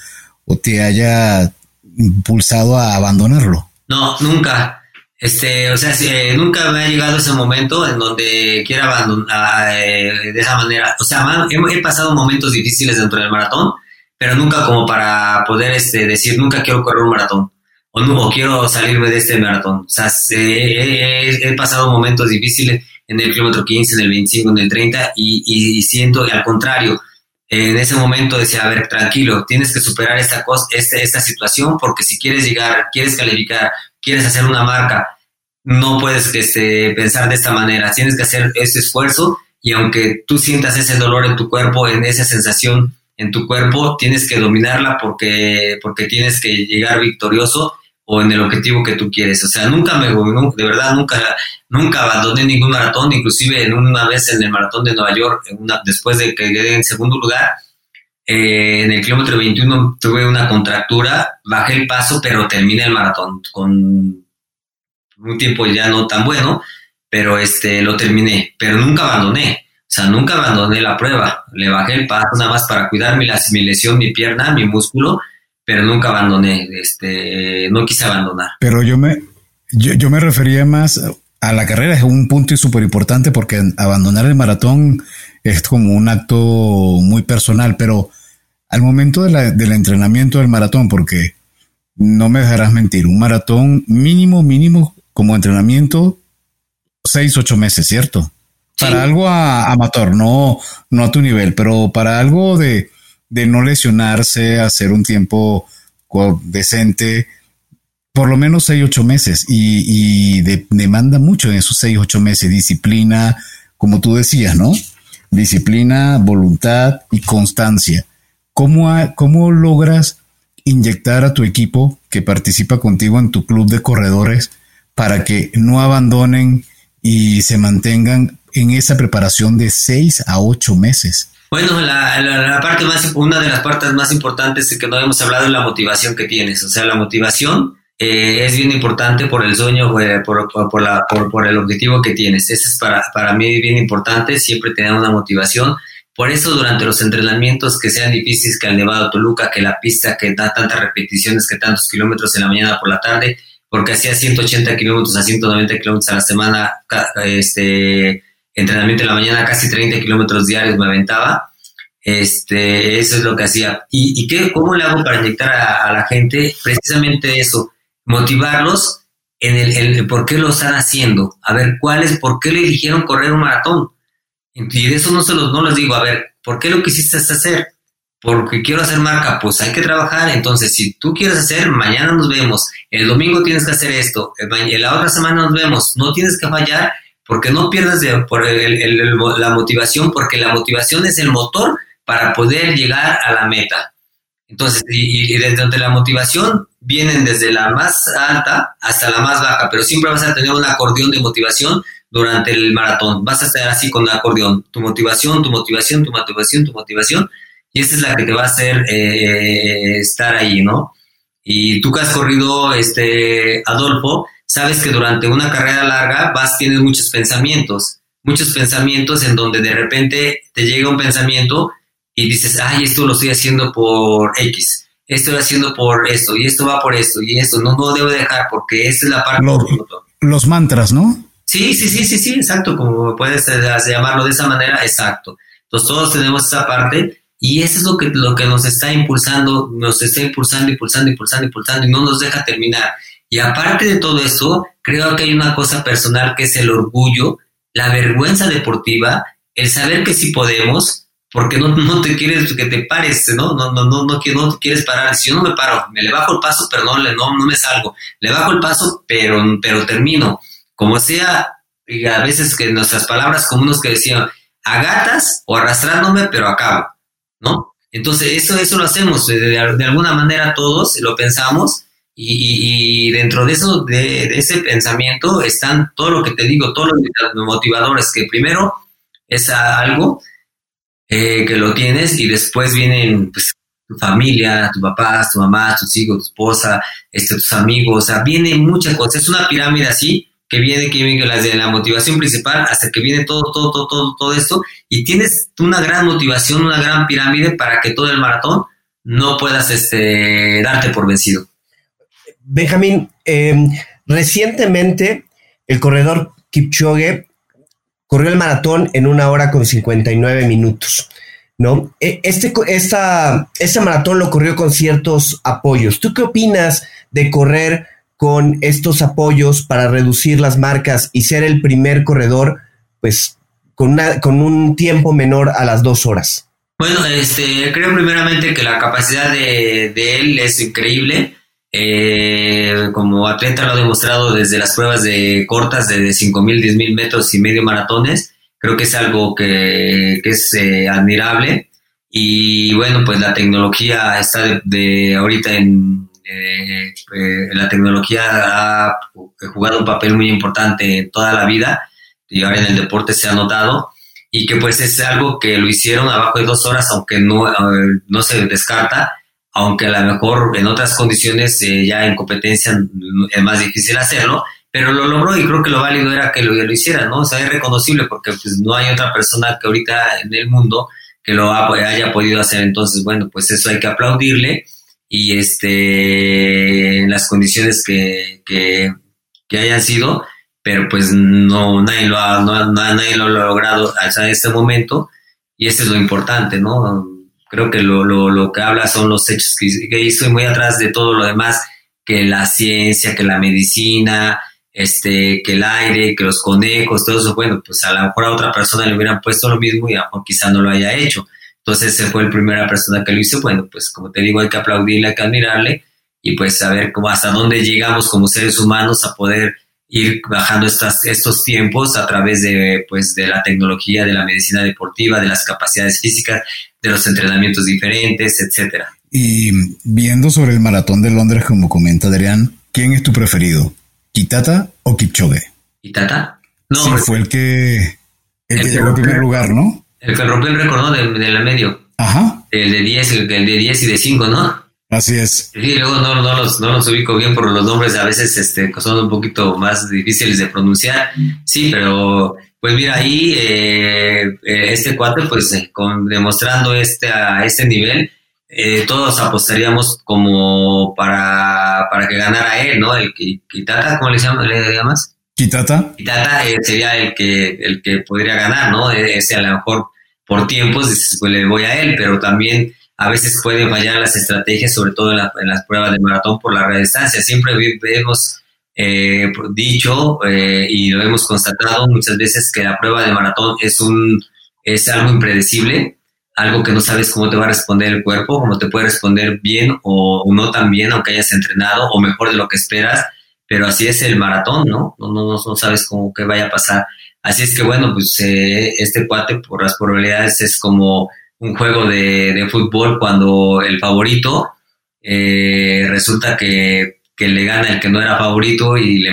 o te haya impulsado a abandonarlo? No, nunca. Este, o sea, eh, nunca me ha llegado ese momento en donde quiera abandonar eh, de esa manera. O sea, he, pasado momentos difíciles dentro del maratón, pero nunca como para poder este, decir, nunca quiero correr un maratón o no, quiero salirme de este maratón. O sea, he, pasado momentos difíciles en el kilómetro 15, en el 25, en el 30 y, y siento al contrario, en ese momento decía, a ver, tranquilo, tienes que superar esta, cosa, esta, esta situación porque si quieres llegar, quieres calificar, quieres hacer una marca, no puedes este, pensar de esta manera, tienes que hacer este esfuerzo y aunque tú sientas ese dolor en tu cuerpo, en esa sensación en tu cuerpo, tienes que dominarla porque, porque tienes que llegar victorioso o en el objetivo que tú quieres. O sea, nunca me, de verdad, nunca, nunca abandoné ningún maratón, inclusive en una vez en el maratón de Nueva York, después de que quedé en segundo lugar, eh, en el kilómetro 21 tuve una contractura, bajé el paso, pero terminé el maratón con un tiempo ya no tan bueno, pero este, lo terminé, pero nunca abandoné. O sea, nunca abandoné la prueba. Le bajé el paso nada más para cuidar mi, mi lesión, mi pierna, mi músculo, pero nunca abandoné, este, no quise abandonar. Pero yo me, yo, me refería más a la carrera, es un punto súper importante porque abandonar el maratón es como un acto muy personal, pero al momento del entrenamiento del maratón, porque no me dejarás mentir, un maratón mínimo, mínimo como entrenamiento, seis, ocho meses, ¿cierto? Para algo amateur, no, no a tu nivel, pero para algo de, de no lesionarse, hacer un tiempo decente, por lo menos seis, ocho meses y, demanda mucho en esos seis, ocho meses, disciplina, como tú decías, ¿no? Disciplina, voluntad y constancia. ¿Cómo, ¿Cómo logras inyectar a tu equipo que participa contigo en tu club de corredores para que no abandonen y se mantengan en esa preparación de seis a ocho meses? Bueno, la, parte más, una de las partes más importantes que no hemos hablado es la motivación que tienes. O sea, la motivación eh, es bien importante por el sueño, por, por, la, por, el objetivo que tienes. Ese es para, para mí bien importante, siempre tener una motivación. Por eso durante los entrenamientos que sean difíciles que el Nevado Toluca, que la pista que da tantas repeticiones, que tantos kilómetros en la mañana por la tarde, porque hacía 180 kilómetros a 190 kilómetros a la semana, este, entrenamiento en la mañana, casi 30 kilómetros diarios me aventaba. Este, eso es lo que hacía. ¿Y, y qué, cómo le hago para inyectar a, la gente? Precisamente eso, motivarlos en el, por qué lo están haciendo. A ver, ¿cuál es, por qué le eligieron correr un maratón? Y de eso no, se los, no les digo, a ver, ¿por qué lo quisiste hacer? Porque quiero hacer marca, pues hay que trabajar. Entonces, si tú quieres hacer, mañana nos vemos. El domingo tienes que hacer esto. La otra semana nos vemos. No tienes que fallar porque no pierdas por la motivación, porque la motivación es el motor para poder llegar a la meta. Entonces, y, desde la motivación vienen desde la más alta hasta la más baja, pero siempre vas a tener un acordeón de motivación durante el maratón. Vas a estar así con el acordeón, tu motivación, tu motivación, tu motivación, tu motivación, y esta es la que te va a hacer eh, estar ahí, ¿no? Y tú que has corrido, este, Adolfo, sabes que durante una carrera larga vas, tienes muchos pensamientos, muchos pensamientos en donde de repente te llega un pensamiento y dices, ay, esto lo estoy haciendo por X, esto estoy haciendo por esto, y esto va por esto, y esto, no, no debo dejar, porque esta es la parte... Los, los mantras, ¿no? Sí, sí, sí, sí, sí, exacto, como puedes eh, llamarlo de esa manera, exacto. Entonces todos tenemos esa parte y eso es lo que, lo que nos está impulsando, nos está impulsando, impulsando, impulsando, impulsando y no nos deja terminar. Y aparte de todo eso, creo que hay una cosa personal que es el orgullo, la vergüenza deportiva, el saber que sí podemos, porque no, no te quieres que te pares, ¿no? No, no, no, no, no, te quieres parar. Si yo no me paro, me le bajo el paso, pero no, no, no me salgo. Le bajo el paso, pero, pero termino. Como sea, y a veces que nuestras palabras comunes que decían, a gatas o arrastrándome, pero acabo, ¿no? Entonces, eso, eso lo hacemos, de, de alguna manera todos lo pensamos y, dentro de eso, de, ese pensamiento, están todo lo que te digo, todos los motivadores, que primero es algo eh, que lo tienes y después vienen pues, tu familia, tu papá, tu mamá, tus hijos, tu esposa, este, tus amigos, o sea, viene muchas cosas. Es una pirámide así, que viene, que las de la motivación principal, hasta que viene todo, todo, todo, todo, todo esto, y tienes una gran motivación, una gran pirámide para que todo el maratón no puedas este, darte por vencido. Benjamín, eh, recientemente el corredor Kipchoge corrió el maratón en una hora con 59 minutos. ¿no? E, este, esta, este maratón lo corrió con ciertos apoyos. ¿Tú qué opinas de correr con estos apoyos para reducir las marcas y ser el primer corredor, pues, con, una, con un tiempo menor a las dos horas? Bueno, este, creo primeramente que la capacidad de, él es increíble. Eh, como atleta lo ha demostrado desde las pruebas de cortas de 5.000, 10.000 metros y medio maratones. Creo que es algo que, es eh, admirable. Y bueno, pues la tecnología está de, ahorita en... Eh, la tecnología ha jugado un papel muy importante en toda la vida y ahora en el deporte se ha notado y que pues es algo que lo hicieron abajo de dos horas, aunque no, no se descarta, aunque a lo mejor en otras condiciones eh, ya en competencia es más difícil hacerlo, pero lo logró y creo que lo válido era que lo, hiciera, ¿no? O sea, es reconocible porque pues no hay otra persona que ahorita en el mundo que lo haya podido hacer, entonces, bueno, pues eso hay que aplaudirle y este, en las condiciones que, que, que hayan sido, pero pues no nadie lo ha, no, nadie lo ha logrado hasta este momento y este es lo importante, ¿no? Creo que lo, lo, lo que habla son los hechos que, que estoy muy atrás de todo lo demás, que la ciencia, que la medicina, este, que el aire, que los conejos, todo eso, bueno, pues a lo mejor a otra persona le hubieran puesto lo mismo y a lo mejor quizá no lo haya hecho. Entonces, se fue la primera persona que lo hizo, bueno, pues como te digo, hay que aplaudirle, hay que admirarle y pues saber cómo hasta dónde llegamos como seres humanos a poder ir bajando estas, estos tiempos a través de, pues, de la tecnología, de la medicina deportiva, de las capacidades físicas, de los entrenamientos diferentes, etcétera. Y viendo sobre el maratón de Londres, como comenta Adrián, ¿quién es tu preferido? ¿Kitata o Kipchoge? ¿Kitata? No, sí, fue el que, el, que llegó en primer lugar, ¿no? El que rompió el récord, ¿no? Del, del medio. Ajá. El de 10, el, el de 10 y de 5, ¿no? Así es. Sí, luego no, no, los, no los ubico bien por los nombres, a veces este, son un poquito más difíciles de pronunciar. Sí, pero pues mira, ahí eh, eh, este cuate, pues eh, con, demostrando este, a este nivel, todos apostaríamos como para, para que ganara él, ¿no? El Kitata, ¿cómo le, llamas? le llamas? Kitata. Kitata sería el que, el que podría ganar, ¿no? Ese a lo mejor por tiempos, pues le voy a él, pero también a veces pueden fallar las estrategias, sobre todo en, las pruebas de maratón por la distancia. Siempre hemos eh, dicho eh, y lo hemos constatado muchas veces que la prueba de maratón es, un, es algo impredecible, algo que no sabes cómo te va a responder el cuerpo, cómo te puede responder bien o, no tan bien, aunque hayas entrenado, o mejor de lo que esperas, pero así es el maratón, ¿no? No, no, no sabes cómo que vaya a pasar. Así es que bueno, pues eh, este cuate por las probabilidades es como un juego de, fútbol cuando el favorito eh, resulta que, le gana el que no era favorito y, le,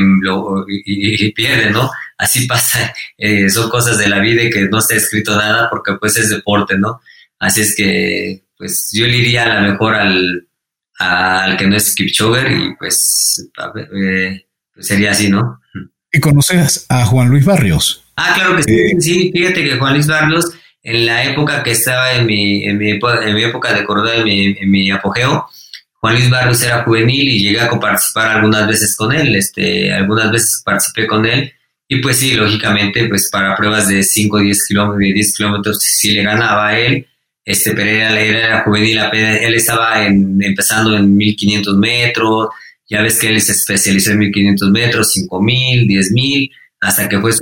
y, pierde, ¿no? Así pasa, eh, son cosas de la vida y que no está escrito nada porque pues es deporte, ¿no? Así es que pues yo le iría a lo mejor al, al que no es Kipchoger y pues, eh, pues sería así, ¿no? ¿Y conoces a Juan Luis Barrios? Ah, claro que sí, sí, fíjate que Juan Luis Barrios en la época que estaba en mi, en mi, en mi época de corredor, en mi, en mi apogeo, Juan Luis Barrios era juvenil y llegué a participar algunas veces con él, este, algunas veces participé con él. Y pues sí, lógicamente, pues para pruebas de 5 o 10 kilómetros, 10 kilómetros sí le ganaba a él, este, pero era, era juvenil, él estaba en, empezando en 1500 metros, ya ves que él se especializó en 1500 metros, 5000, 10000, hasta que fue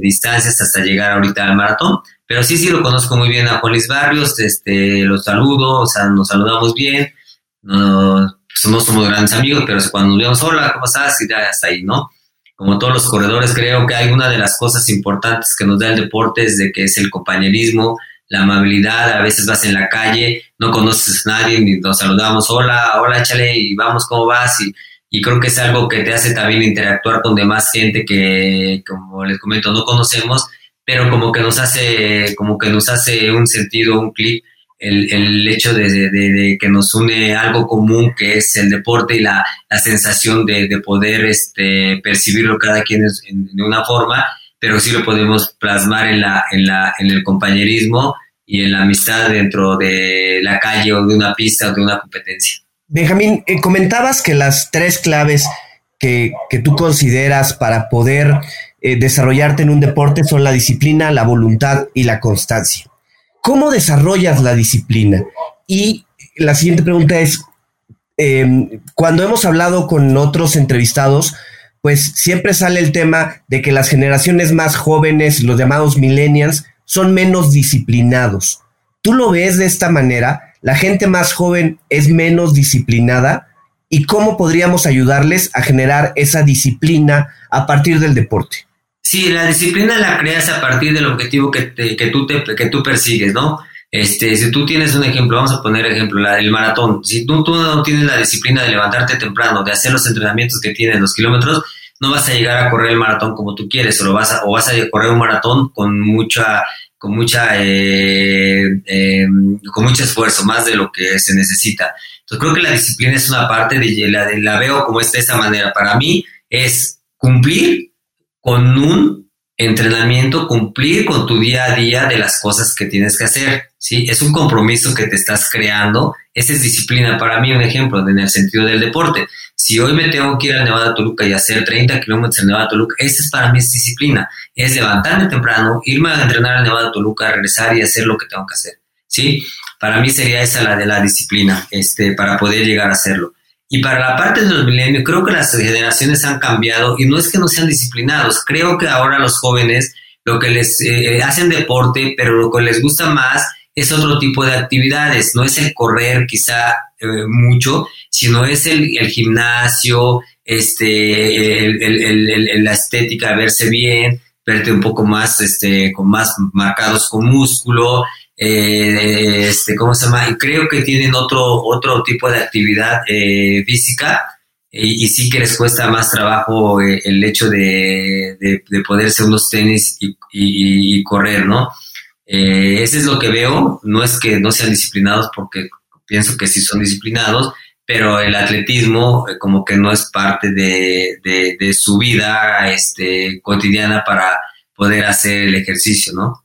distancias hasta llegar ahorita al maratón. Pero sí, sí lo conozco muy bien a Juan Luis Barrios, este, lo saludo, o sea, nos saludamos bien, no, pues no somos grandes amigos, pero cuando nos vemos, hola, ¿cómo estás? Y ya hasta ahí, ¿no? Como todos los corredores, creo que hay una de las cosas importantes que nos da el deporte es de que es el compañerismo, la amabilidad, a veces vas en la calle, no conoces a nadie, ni nos saludamos, hola, hola, échale, y vamos, ¿cómo vas? Y creo que es algo que te hace también interactuar con demás gente que, como les comento, no conocemos pero como que nos hace, como que nos hace un sentido, un clic el, hecho de, que nos une algo común que es el deporte y la, sensación de, poder este, percibirlo cada quien de una forma, pero sí lo podemos plasmar en, la, en, la, en el compañerismo y en la amistad dentro de la calle o de una pista o de una competencia. Benjamín, eh, comentabas que las tres claves que, tú consideras para poder eh, desarrollarte en un deporte son la disciplina, la voluntad y la constancia. ¿Cómo desarrollas la disciplina? Y la siguiente pregunta es, em, cuando hemos hablado con otros entrevistados, pues siempre sale el tema de que las generaciones más jóvenes, los llamados millennials, son menos disciplinados. ¿Tú lo ves de esta manera? ¿La gente más joven es menos disciplinada? ¿Y cómo podríamos ayudarles a generar esa disciplina a partir del deporte? Sí, la disciplina la creas a partir del objetivo que, que, tú, te, que tú persigues, ¿no? Este, si tú tienes un ejemplo, vamos a poner ejemplo, el maratón. Si tú, tú no tienes la disciplina de levantarte temprano, de hacer los entrenamientos que tienen los kilómetros, no vas a llegar a correr el maratón como tú quieres, o, lo vas, a, o vas a correr un maratón con mucha, con mucha, eh, eh, con mucho esfuerzo, más de lo que se necesita. Entonces creo que la disciplina es una parte de la, la veo como es de esa manera. Para mí es cumplir con un entrenamiento, cumplir con tu día a día de las cosas que tienes que hacer, ¿sí? Es un compromiso que te estás creando, esa es disciplina para mí, un ejemplo en el sentido del deporte. Si hoy me tengo que ir al Nevada Toluca y hacer 30 kilómetros en Nevada Toluca, esa es para mí es disciplina, es levantarme temprano, irme a entrenar al Nevada Toluca, regresar y hacer lo que tengo que hacer, ¿sí? Para mí sería esa la de la disciplina, este, para poder llegar a hacerlo. Y para la parte de los milenios, creo que las generaciones han cambiado y no es que no sean disciplinados, creo que ahora los jóvenes lo que les eh, hacen deporte, pero lo que les gusta más es otro tipo de actividades, no es el correr quizá eh, mucho, sino es el, gimnasio, este, el, la estética, verse bien, verte un poco más, este, con más marcados con músculo, eh, este, ¿cómo se llama? Y creo que tienen otro, otro tipo de actividad eh, física y, sí que les cuesta más trabajo eh, el hecho de, de, poderse unos tenis y, correr, ¿no? Eh, ese es lo que veo, no es que no sean disciplinados porque pienso que sí son disciplinados, pero el atletismo como que no es parte de, de su vida este, cotidiana para poder hacer el ejercicio, ¿no?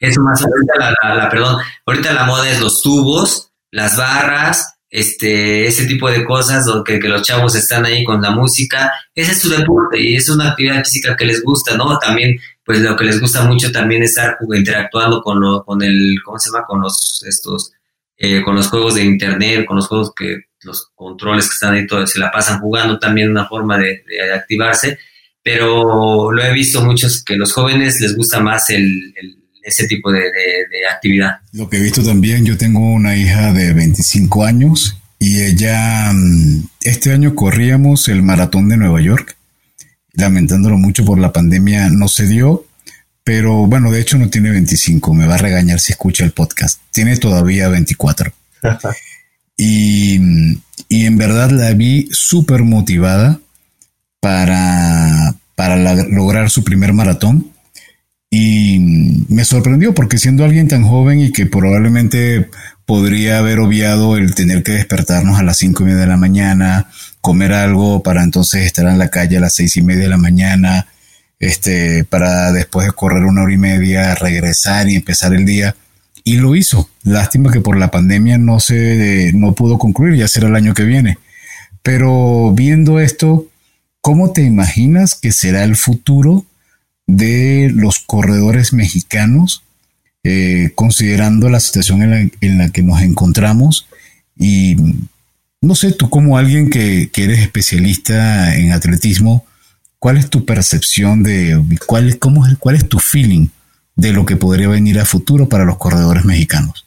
Eso más ahorita la, la, perdón, ahorita la moda es los tubos, las barras, este, ese tipo de cosas, donde que los chavos están ahí con la música, ese es su deporte y es una actividad física que les gusta, ¿no? También, pues lo que les gusta mucho también es estar interactuando con lo, con el, ¿cómo se llama? Con los, estos, eh, con los juegos de internet, con los juegos que, los controles que están ahí, todo, se la pasan jugando también una forma de, de activarse, pero lo he visto muchos que los jóvenes les gusta más el ese tipo de, actividad. Lo que he visto también, yo tengo una hija de 25 años y ella, mm, este año corríamos el maratón de Nueva York, lamentándolo mucho por la pandemia, no se dio, pero bueno, de hecho no tiene 25, me va a regañar si escucha el podcast, tiene todavía 24. y, y en verdad la vi súper motivada para, para lograr su primer maratón y me sorprendió porque siendo alguien tan joven y que probablemente podría haber obviado el tener que despertarnos a las cinco y media de la mañana, comer algo para entonces estar en la calle a las seis y media de la mañana, este, para después de correr una hora y media regresar y empezar el día. Y lo hizo. Lástima que por la pandemia no se, no pudo concluir, ya será el año que viene. Pero viendo esto, ¿cómo te imaginas que será el futuro de los corredores mexicanos, eh, considerando la situación en la, que nos encontramos. Y no sé, tú como alguien que, eres especialista en atletismo, ¿cuál es tu percepción de cuál, cómo, cuál es tu feeling de lo que podría venir a futuro para los corredores mexicanos?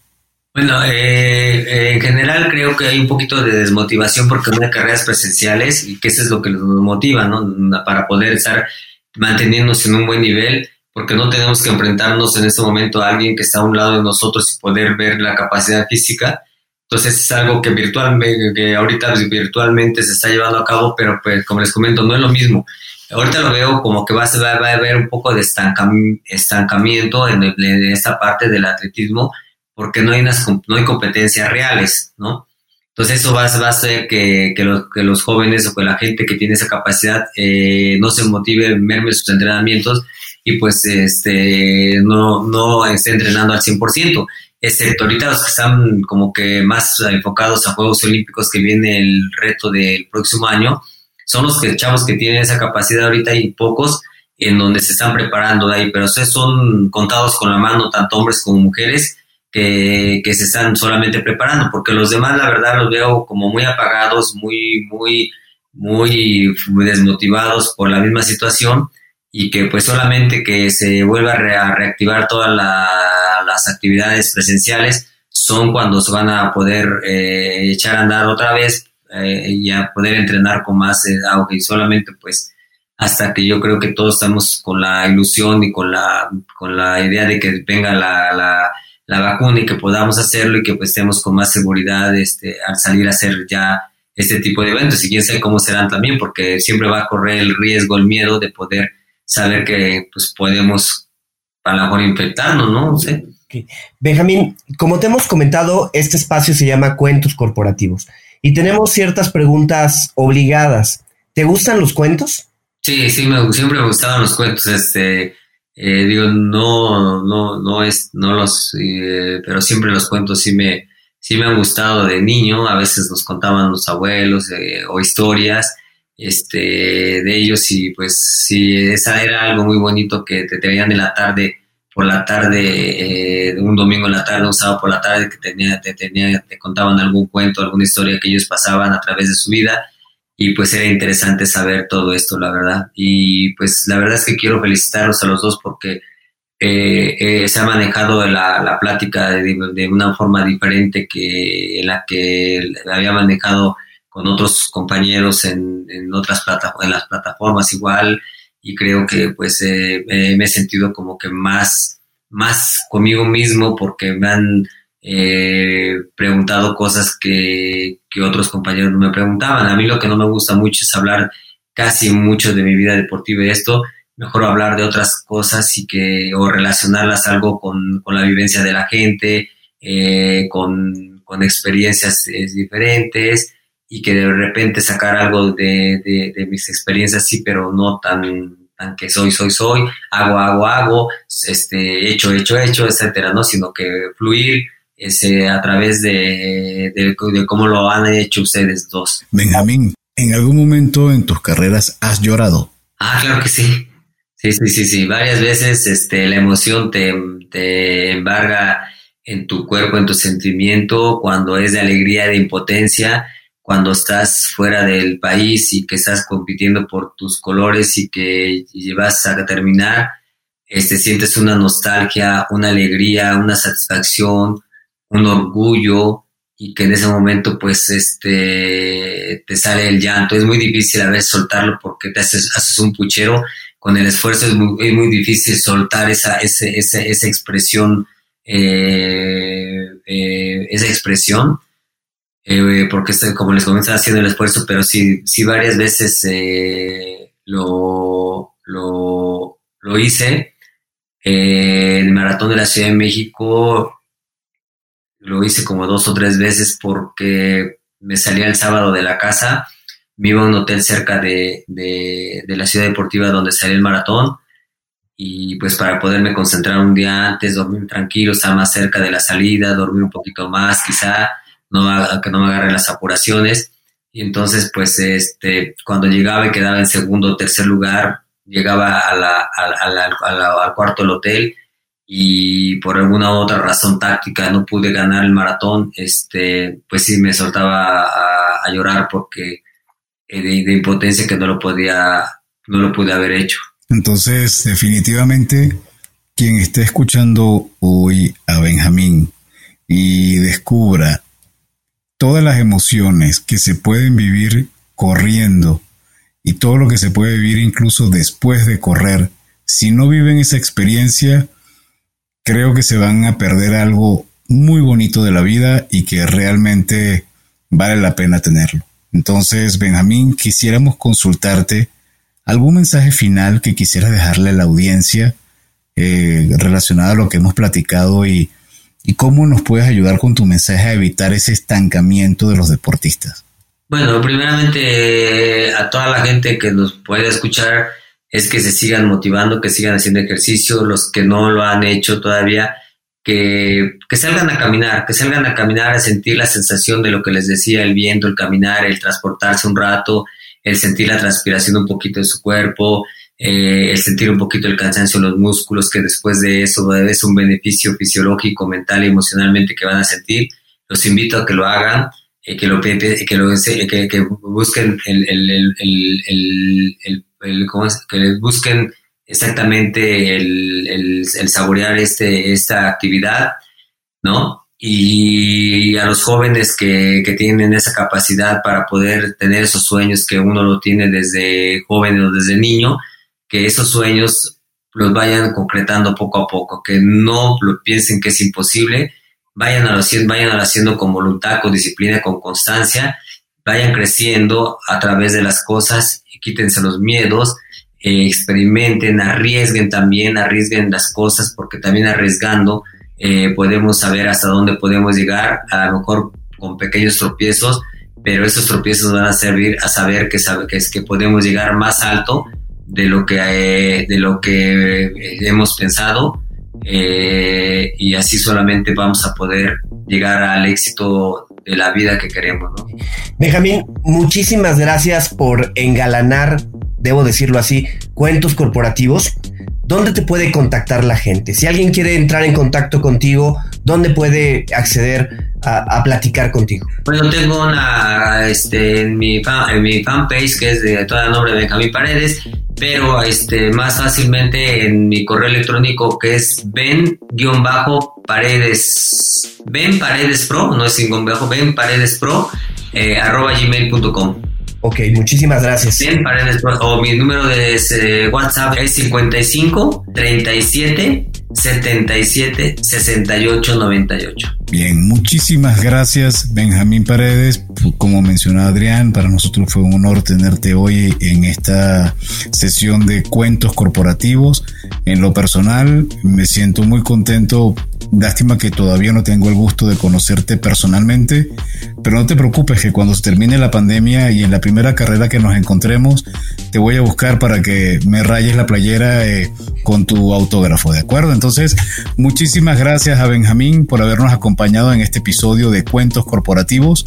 Bueno, eh, en general creo que hay un poquito de desmotivación porque no hay carreras presenciales y que eso es lo que nos motiva, ¿no? Para poder estar manteniéndose en un buen nivel, porque no tenemos que enfrentarnos en este momento a alguien que está a un lado de nosotros y poder ver la capacidad física. Entonces es algo que virtualmente, que ahorita virtualmente se está llevando a cabo, pero pues como les comento, no es lo mismo. Ahorita lo veo como que va a, va a haber un poco de estancamiento en, esta parte del atletismo, porque no hay, unas, no hay competencias reales, ¿no? Entonces eso va, a hacer que, los, que, los, jóvenes o que la gente que tiene esa capacidad eh, no se motive, merme sus entrenamientos y pues este, no, no esté entrenando al 100%, excepto ahorita los que están como que más enfocados a Juegos Olímpicos que viene el reto del próximo año, son los que, chavos que tienen esa capacidad ahorita y pocos en donde se están preparando de ahí, pero son contados con la mano, tanto hombres como mujeres, que, que, se están solamente preparando, porque los demás, la verdad, los veo como muy apagados, muy, muy, muy desmotivados por la misma situación y que pues solamente que se vuelva a reactivar todas las actividades presenciales son cuando se van a poder eh, echar a andar otra vez eh, y a poder entrenar con más eh, auge. Y solamente pues hasta que yo creo que todos estamos con la ilusión y con la, con la idea de que venga la, la, la vacuna y que podamos hacerlo y que pues estemos con más seguridad este, al salir a hacer ya este tipo de eventos y quién sabe cómo serán también porque siempre va a correr el riesgo, el miedo de poder saber que pues podemos a lo mejor infectarnos, ¿no? sé. Benjamín, como te hemos comentado, este espacio se llama Cuentos Corporativos y tenemos ciertas preguntas obligadas. ¿Te gustan los cuentos? Sí, sí, me, siempre me gustaban los cuentos. Este, eh, digo, no, no, no es, no los, eh, pero siempre los cuentos sí me, sí me han gustado de niño. A veces nos contaban los abuelos eh, o historias este, de ellos y pues sí, esa era algo muy bonito que te tenían en la tarde, por la tarde, eh, un domingo en la tarde, un sábado por la tarde, que tenía, te, tenía, te contaban algún cuento, alguna historia que ellos pasaban a través de su vida y pues era interesante saber todo esto, la verdad. Y pues la verdad es que quiero felicitarlos a los dos porque eh, eh, se ha manejado la, la plática de, una forma diferente que en la que había manejado con otros compañeros en, en otras plataformas, en las plataformas igual, y creo que pues eh, me he sentido como que más, más conmigo mismo porque me han eh, preguntado cosas que, que, otros compañeros no me preguntaban. A mí lo que no me gusta mucho es hablar casi mucho de mi vida deportiva y esto, mejor hablar de otras cosas y que, o relacionarlas algo con, con la vivencia de la gente, eh, con, con experiencias diferentes y que de repente sacar algo de, de, mis experiencias, sí, pero no tan, tan que soy, soy, soy, hago, hago, hago, este, hecho, hecho, hecho, etcétera, ¿no? Sino que fluir ese, a través de, de, cómo lo han hecho ustedes dos. Benjamín, ¿en algún momento en tus carreras has llorado? Ah, claro que sí. Sí, sí, sí, sí. Varias veces este, la emoción te, te embarga en tu cuerpo, en tu sentimiento, cuando es de alegría, de impotencia, cuando estás fuera del país y que estás compitiendo por tus colores y que llevas a terminar, este, sientes una nostalgia, una alegría, una satisfacción, un orgullo y que en ese momento pues este te sale el llanto. Es muy difícil a veces soltarlo porque te haces, haces un puchero. Con el esfuerzo es muy, difícil soltar esa, ese, esa expresión, eh, eh, esa expresión eh, porque como les comentaba haciendo el esfuerzo, pero sí, sí varias veces eh, lo, lo, lo, hice. Eh, el maratón de la Ciudad de México lo hice como dos o tres veces porque me salía el sábado de la casa, me iba a un hotel cerca de, de, la ciudad deportiva donde salía el maratón y pues para poderme concentrar un día antes, dormir tranquilo, estar más cerca de la salida, dormir un poquito más quizá no, que no me agarre las apuraciones. Y entonces, pues, este, cuando llegaba y quedaba en segundo o tercer lugar, llegaba a la, al cuarto del hotel y por alguna otra razón táctica no pude ganar el maratón, este, pues sí me soltaba a, llorar porque eh, de, de, impotencia que no lo podía, no lo pude haber hecho. Entonces, definitivamente, quien esté escuchando hoy a Benjamín y descubra todas las emociones que se pueden vivir corriendo y todo lo que se puede vivir incluso después de correr, si no viven esa experiencia, creo que se van a perder algo muy bonito de la vida y que realmente vale la pena tenerlo. Entonces, Benjamín, quisiéramos consultarte algún mensaje final que quisiera dejarle a la audiencia eh, relacionado a lo que hemos platicado y y cómo nos puedes ayudar con tu mensaje a evitar ese estancamiento de los deportistas. Bueno, primeramente a toda la gente que nos puede escuchar es que se sigan motivando, que sigan haciendo ejercicio, los que no lo han hecho todavía, que, que, salgan a caminar, que salgan a caminar a sentir la sensación de lo que les decía, el viento, el caminar, el transportarse un rato, el sentir la transpiración un poquito de su cuerpo, eh, el sentir un poquito el cansancio en los músculos, que después de eso es un beneficio fisiológico, mental y emocionalmente que van a sentir. Los invito a que lo hagan, eh, que, lo, que, lo, que, que busquen el, el, el, el ¿cómo es? que busquen exactamente el, el, el, saborear este, esta actividad, ¿no? Y a los jóvenes que, que, tienen esa capacidad para poder tener esos sueños que uno lo tiene desde joven o desde niño, que esos sueños los vayan concretando poco a poco, que no lo piensen que es imposible, vayan a haciendo, vayan haciendo con voluntad, con disciplina, con constancia, vayan creciendo a través de las cosas quítense los miedos, eh, experimenten, arriesguen también, arriesguen las cosas, porque también arriesgando eh, podemos saber hasta dónde podemos llegar, a lo mejor con pequeños tropiezos, pero esos tropiezos van a servir a saber que, que, es, que podemos llegar más alto de lo que, eh, de lo que hemos pensado y así solamente vamos a poder llegar al éxito de la vida que queremos. ¿no? Benjamín, muchísimas gracias por engalanar, debo decirlo así, cuentos corporativos. ¿Dónde te puede contactar la gente? Si alguien quiere entrar en contacto contigo, ¿dónde puede acceder a, platicar contigo? Bueno, tengo una, este, en mi, en mi fanpage, que es de todo el nombre de Benjamín Paredes, pero este, más fácilmente en mi correo electrónico que es ben-paredes, ben paredes pro, no es sin bajo, ben paredes pro, eh, arroba gmail.com. Ok, muchísimas gracias. Paredes pro, o mi número de eh, WhatsApp es 55 37 77 68 98. Bien, muchísimas gracias Benjamín Paredes. Como mencionó Adrián, para nosotros fue un honor tenerte hoy en esta sesión de cuentos corporativos. En lo personal, me siento muy contento Lástima que todavía no tengo el gusto de conocerte personalmente, pero no te preocupes que cuando se termine la pandemia y en la primera carrera que nos encontremos, te voy a buscar para que me rayes la playera eh, con tu autógrafo, ¿de acuerdo? Entonces, muchísimas gracias a Benjamín por habernos acompañado en este episodio de Cuentos Corporativos.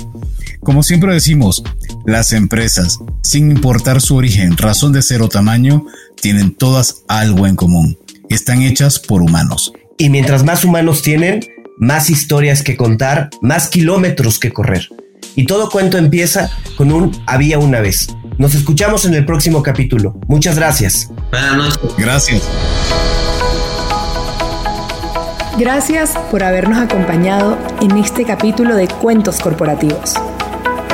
Como siempre decimos, las empresas, sin importar su origen, razón de ser o tamaño, tienen todas algo en común. Están hechas por humanos. Y mientras más humanos tienen, más historias que contar, más kilómetros que correr. Y todo cuento empieza con un había una vez. Nos escuchamos en el próximo capítulo. Muchas gracias. Buenas noches. Gracias. Gracias por habernos acompañado en este capítulo de Cuentos Corporativos.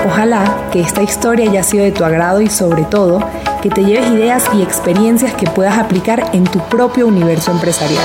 Ojalá que esta historia haya sido de tu agrado y sobre todo que te lleves ideas y experiencias que puedas aplicar en tu propio universo empresarial.